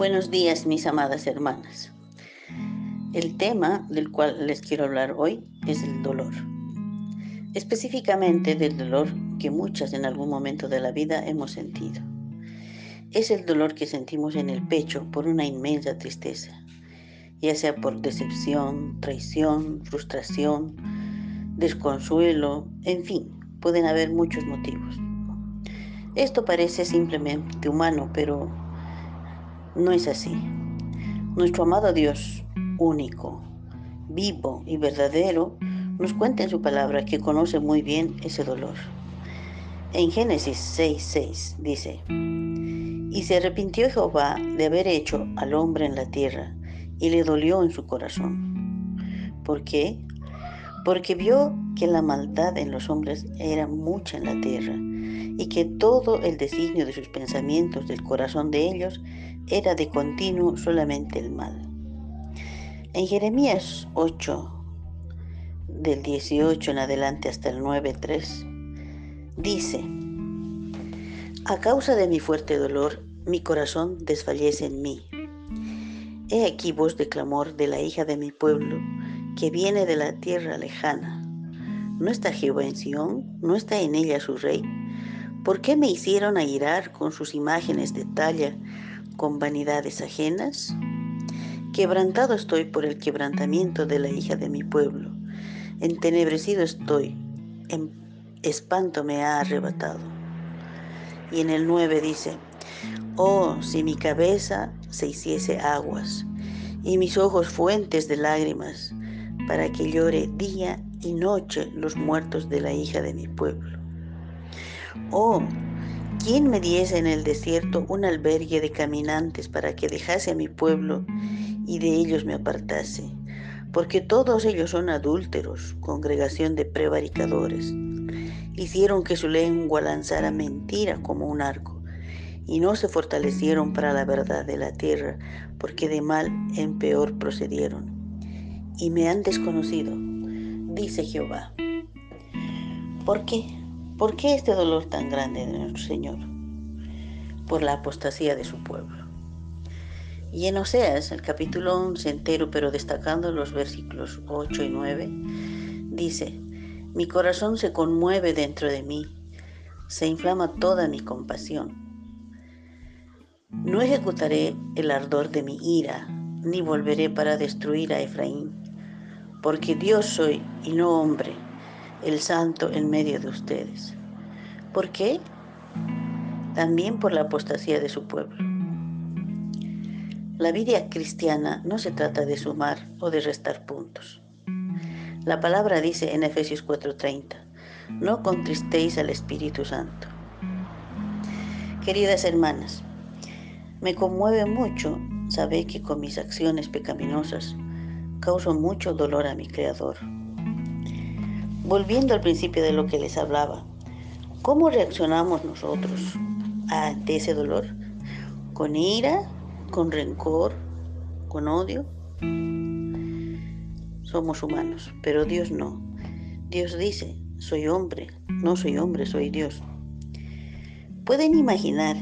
Buenos días, mis amadas hermanas. El tema del cual les quiero hablar hoy es el dolor. Específicamente del dolor que muchas en algún momento de la vida hemos sentido. Es el dolor que sentimos en el pecho por una inmensa tristeza, ya sea por decepción, traición, frustración, desconsuelo, en fin, pueden haber muchos motivos. Esto parece simplemente humano, pero no es así. Nuestro amado Dios, único, vivo y verdadero, nos cuenta en su palabra que conoce muy bien ese dolor. En Génesis 6:6 dice, Y se arrepintió Jehová de haber hecho al hombre en la tierra, y le dolió en su corazón. ¿Por qué? Porque vio que la maldad en los hombres era mucha en la tierra, y que todo el designio de sus pensamientos del corazón de ellos era de continuo solamente el mal. En Jeremías 8, del 18 en adelante hasta el 9.3, dice, A causa de mi fuerte dolor, mi corazón desfallece en mí. He aquí voz de clamor de la hija de mi pueblo, que viene de la tierra lejana. ¿No está Jehová en Sión? ¿No está en ella su rey? ¿Por qué me hicieron airar con sus imágenes de talla, con vanidades ajenas? Quebrantado estoy por el quebrantamiento de la hija de mi pueblo. Entenebrecido estoy, en espanto me ha arrebatado. Y en el 9 dice, Oh, si mi cabeza se hiciese aguas y mis ojos fuentes de lágrimas, para que llore día y noche los muertos de la hija de mi pueblo. Oh, ¿quién me diese en el desierto un albergue de caminantes para que dejase a mi pueblo y de ellos me apartase? Porque todos ellos son adúlteros, congregación de prevaricadores. Hicieron que su lengua lanzara mentira como un arco, y no se fortalecieron para la verdad de la tierra, porque de mal en peor procedieron. Y me han desconocido, dice Jehová. ¿Por qué? ¿Por qué este dolor tan grande de nuestro Señor? Por la apostasía de su pueblo. Y en Oseas, el capítulo 11 entero, pero destacando los versículos 8 y 9, dice, mi corazón se conmueve dentro de mí, se inflama toda mi compasión. No ejecutaré el ardor de mi ira, ni volveré para destruir a Efraín, porque Dios soy y no hombre el santo en medio de ustedes. ¿Por qué? También por la apostasía de su pueblo. La vida cristiana no se trata de sumar o de restar puntos. La palabra dice en Efesios 4:30, no contristéis al Espíritu Santo. Queridas hermanas, me conmueve mucho saber que con mis acciones pecaminosas causo mucho dolor a mi Creador Volviendo al principio de lo que les hablaba, ¿cómo reaccionamos nosotros ante ese dolor? ¿Con ira? ¿Con rencor? ¿Con odio? Somos humanos, pero Dios no. Dios dice, soy hombre, no soy hombre, soy Dios. ¿Pueden imaginar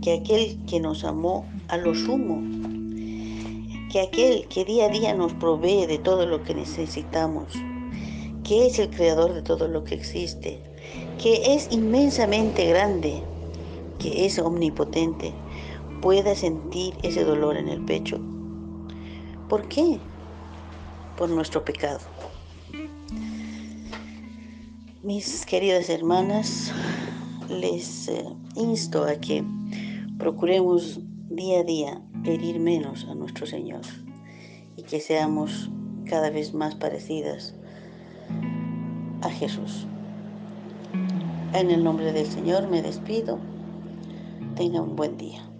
que aquel que nos amó a lo sumo, que aquel que día a día nos provee de todo lo que necesitamos, que es el creador de todo lo que existe, que es inmensamente grande, que es omnipotente, pueda sentir ese dolor en el pecho. ¿Por qué? Por nuestro pecado. Mis queridas hermanas, les eh, insto a que procuremos día a día herir menos a nuestro Señor y que seamos cada vez más parecidas a Jesús. En el nombre del Señor me despido. Tenga un buen día.